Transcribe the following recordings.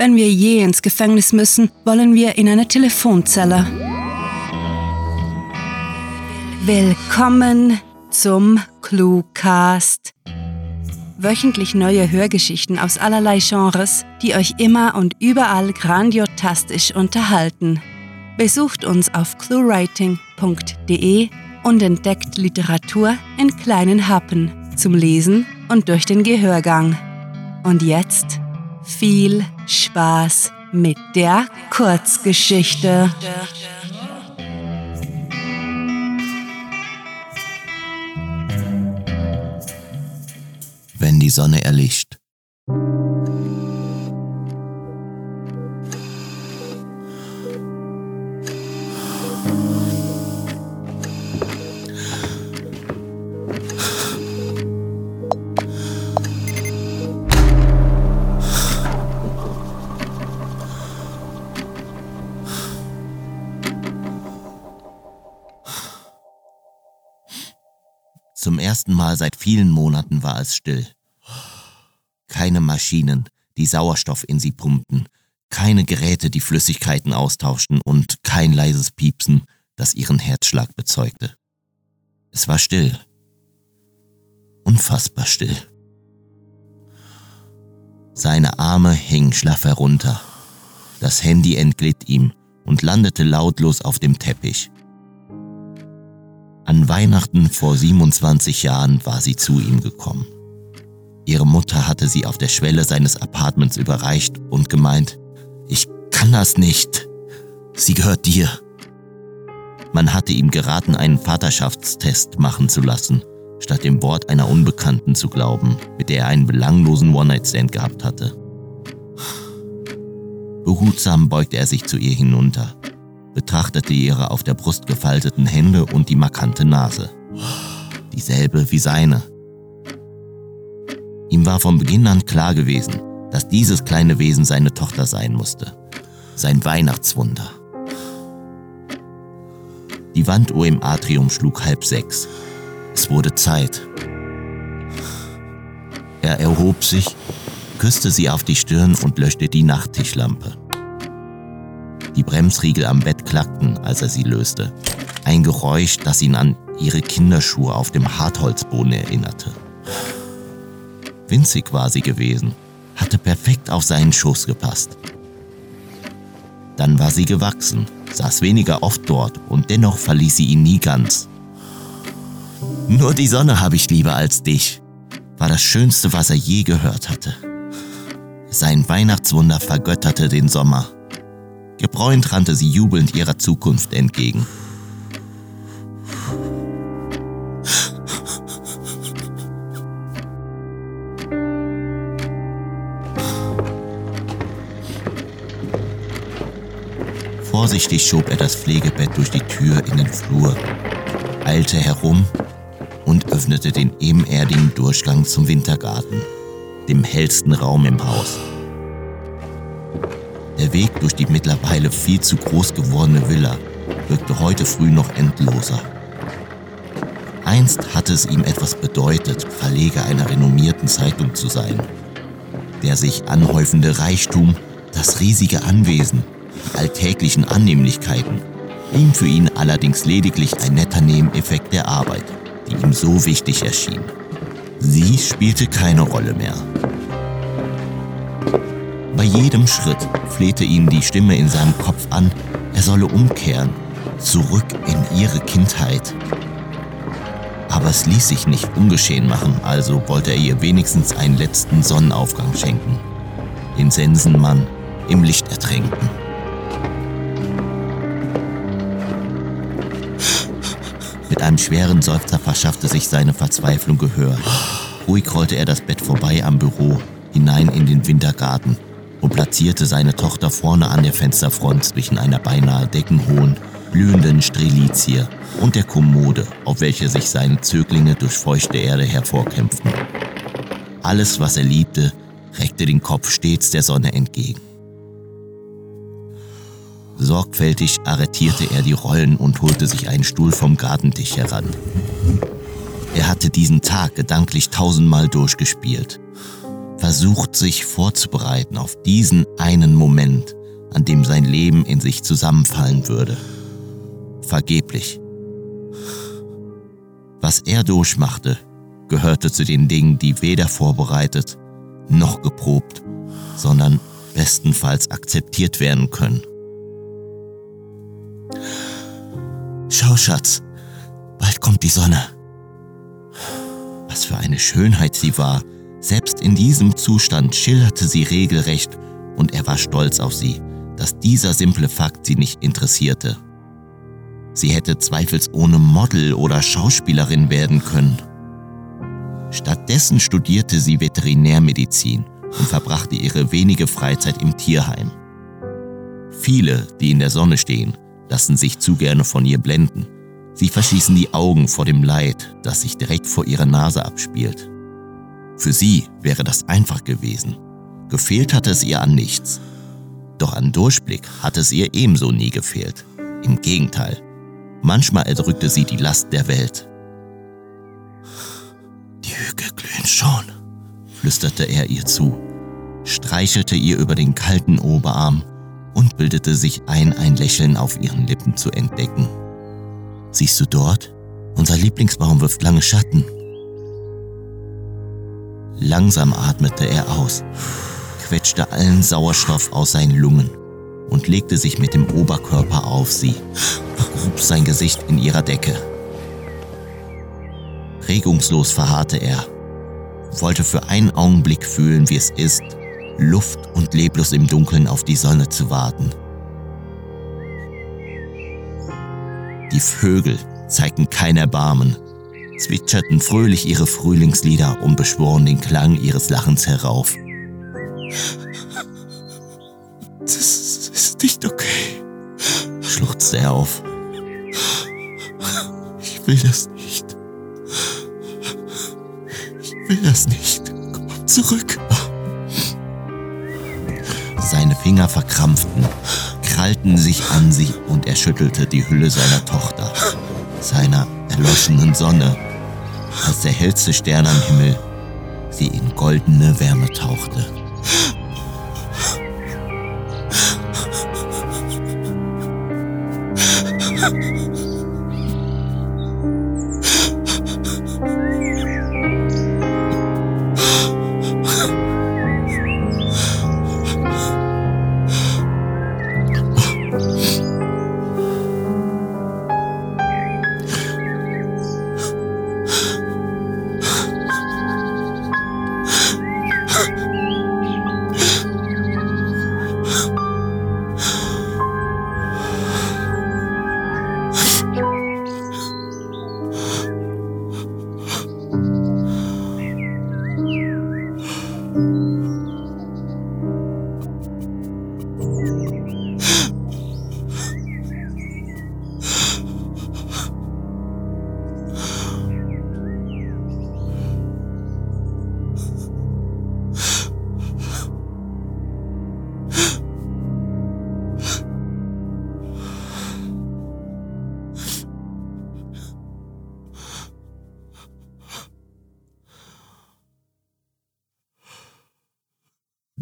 Wenn wir je ins Gefängnis müssen, wollen wir in eine Telefonzelle. Willkommen zum Cluecast. Wöchentlich neue Hörgeschichten aus allerlei Genres, die euch immer und überall grandiotastisch unterhalten. Besucht uns auf cluewriting.de und entdeckt Literatur in kleinen Happen zum Lesen und durch den Gehörgang. Und jetzt viel Spaß mit der Kurzgeschichte. Wenn die Sonne erlischt. Ersten Mal seit vielen Monaten war es still. Keine Maschinen, die Sauerstoff in sie pumpten, keine Geräte, die Flüssigkeiten austauschten und kein leises Piepsen, das ihren Herzschlag bezeugte. Es war still. Unfassbar still. Seine Arme hingen schlaff herunter. Das Handy entglitt ihm und landete lautlos auf dem Teppich. An Weihnachten vor 27 Jahren war sie zu ihm gekommen. Ihre Mutter hatte sie auf der Schwelle seines Apartments überreicht und gemeint, ich kann das nicht. Sie gehört dir. Man hatte ihm geraten, einen Vaterschaftstest machen zu lassen, statt dem Wort einer Unbekannten zu glauben, mit der er einen belanglosen One-Night-Stand gehabt hatte. Behutsam beugte er sich zu ihr hinunter betrachtete ihre auf der Brust gefalteten Hände und die markante Nase. Dieselbe wie seine. Ihm war von Beginn an klar gewesen, dass dieses kleine Wesen seine Tochter sein musste. Sein Weihnachtswunder. Die Wanduhr im Atrium schlug halb sechs. Es wurde Zeit. Er erhob sich, küsste sie auf die Stirn und löschte die Nachttischlampe. Die Bremsriegel am Bett klackten, als er sie löste. Ein Geräusch, das ihn an ihre Kinderschuhe auf dem Hartholzboden erinnerte. Winzig war sie gewesen, hatte perfekt auf seinen Schoß gepasst. Dann war sie gewachsen, saß weniger oft dort und dennoch verließ sie ihn nie ganz. Nur die Sonne habe ich lieber als dich, war das Schönste, was er je gehört hatte. Sein Weihnachtswunder vergötterte den Sommer Gebräunt rannte sie jubelnd ihrer Zukunft entgegen. Vorsichtig schob er das Pflegebett durch die Tür in den Flur, eilte herum und öffnete den ebenerdigen Durchgang zum Wintergarten, dem hellsten Raum im Haus. Der Weg durch die mittlerweile viel zu groß gewordene Villa wirkte heute früh noch endloser. Einst hatte es ihm etwas bedeutet, Verleger einer renommierten Zeitung zu sein. Der sich anhäufende Reichtum, das riesige Anwesen, die alltäglichen Annehmlichkeiten, blieben für ihn allerdings lediglich ein netter Nebeneffekt der Arbeit, die ihm so wichtig erschien. Sie spielte keine Rolle mehr. Bei jedem Schritt flehte ihn die Stimme in seinem Kopf an, er solle umkehren, zurück in ihre Kindheit. Aber es ließ sich nicht ungeschehen machen, also wollte er ihr wenigstens einen letzten Sonnenaufgang schenken. Den Sensenmann im Licht ertränken. Mit einem schweren Seufzer verschaffte sich seine Verzweiflung Gehör. Ruhig rollte er das Bett vorbei am Büro, hinein in den Wintergarten und platzierte seine Tochter vorne an der Fensterfront zwischen einer beinahe deckenhohen, blühenden Strelizie und der Kommode, auf welcher sich seine Zöglinge durch feuchte Erde hervorkämpften. Alles, was er liebte, reckte den Kopf stets der Sonne entgegen. Sorgfältig arretierte er die Rollen und holte sich einen Stuhl vom Gartentisch heran. Er hatte diesen Tag gedanklich tausendmal durchgespielt versucht sich vorzubereiten auf diesen einen Moment, an dem sein Leben in sich zusammenfallen würde. Vergeblich. Was er durchmachte, gehörte zu den Dingen, die weder vorbereitet noch geprobt, sondern bestenfalls akzeptiert werden können. Schau, Schatz, bald kommt die Sonne. Was für eine Schönheit sie war. Selbst in diesem Zustand schilderte sie regelrecht und er war stolz auf sie, dass dieser simple Fakt sie nicht interessierte. Sie hätte zweifelsohne Model oder Schauspielerin werden können. Stattdessen studierte sie Veterinärmedizin und verbrachte ihre wenige Freizeit im Tierheim. Viele, die in der Sonne stehen, lassen sich zu gerne von ihr blenden. Sie verschließen die Augen vor dem Leid, das sich direkt vor ihrer Nase abspielt. Für sie wäre das einfach gewesen. Gefehlt hatte es ihr an nichts. Doch an Durchblick hatte es ihr ebenso nie gefehlt. Im Gegenteil, manchmal erdrückte sie die Last der Welt. Die Hügel glühen schon, flüsterte er ihr zu, streichelte ihr über den kalten Oberarm und bildete sich ein, ein Lächeln auf ihren Lippen zu entdecken. Siehst du dort? Unser Lieblingsbaum wirft lange Schatten. Langsam atmete er aus, quetschte allen Sauerstoff aus seinen Lungen und legte sich mit dem Oberkörper auf sie, grub sein Gesicht in ihrer Decke. Regungslos verharrte er, wollte für einen Augenblick fühlen, wie es ist, Luft und leblos im Dunkeln auf die Sonne zu warten. Die Vögel zeigten kein Erbarmen, zwitscherten fröhlich ihre Frühlingslieder und beschworen den Klang ihres Lachens herauf. Das ist nicht okay, schluchzte er auf. Ich will das nicht. Ich will das nicht. Komm zurück. Seine Finger verkrampften, krallten sich an sie und er schüttelte die Hülle seiner Tochter, seiner erloschenen Sonne, als der hellste Stern am Himmel sie in goldene Wärme tauchte.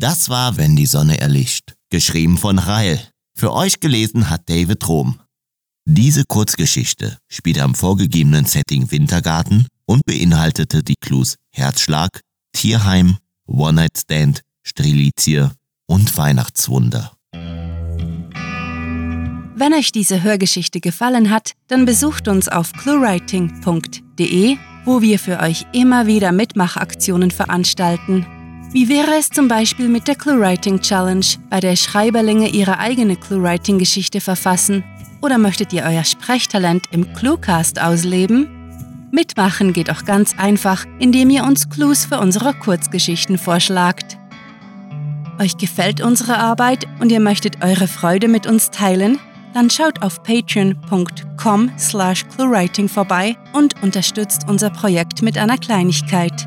Das war Wenn die Sonne erlischt, geschrieben von Rael. Für euch gelesen hat David Rom. Diese Kurzgeschichte spielte am vorgegebenen Setting Wintergarten und beinhaltete die Clues Herzschlag, Tierheim, One-Night-Stand, Strelizie und Weihnachtswunder. Wenn euch diese Hörgeschichte gefallen hat, dann besucht uns auf cluewriting.de, wo wir für euch immer wieder Mitmachaktionen veranstalten. Wie wäre es zum Beispiel mit der ClueWriting Challenge, bei der Schreiberlinge ihre eigene ClueWriting-Geschichte verfassen? Oder möchtet ihr euer Sprechtalent im Cluecast ausleben? Mitmachen geht auch ganz einfach, indem ihr uns Clues für unsere Kurzgeschichten vorschlagt. Euch gefällt unsere Arbeit und ihr möchtet eure Freude mit uns teilen? Dann schaut auf patreon.com slash cluewriting vorbei und unterstützt unser Projekt mit einer Kleinigkeit.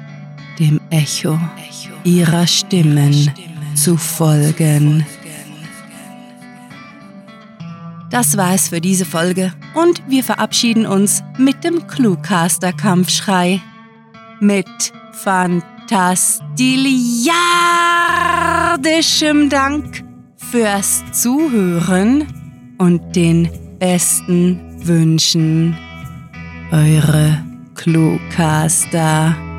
dem Echo ihrer Stimmen zu folgen. Das war es für diese Folge und wir verabschieden uns mit dem Cluecaster-Kampfschrei. Mit fantastiliardischem Dank fürs Zuhören und den besten Wünschen. Eure Cluecaster.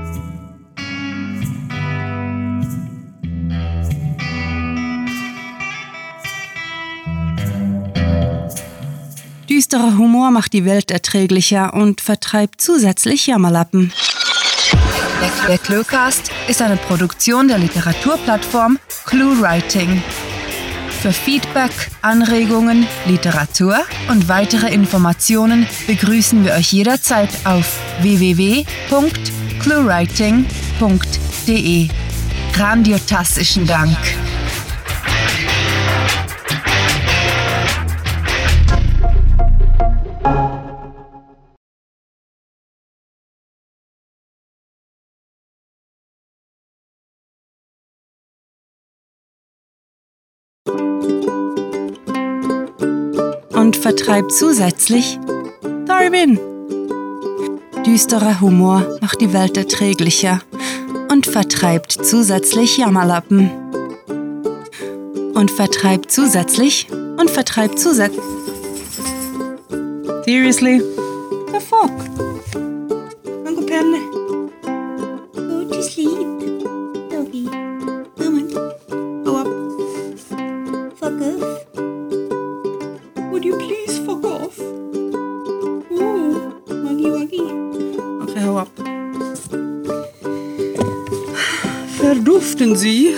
Düsterer Humor macht die Welt erträglicher und vertreibt zusätzlich Jammerlappen. Der Cluecast ist eine Produktion der Literaturplattform ClueWriting. Für Feedback, Anregungen, Literatur und weitere Informationen begrüßen wir euch jederzeit auf www.cluewriting.de. Grandiotastischen Dank. Vertreibt zusätzlich Darwin. Düsterer Humor macht die Welt erträglicher und vertreibt zusätzlich Jammerlappen. Und vertreibt zusätzlich und vertreibt zusätzlich. Seriously? The fuck? Sie?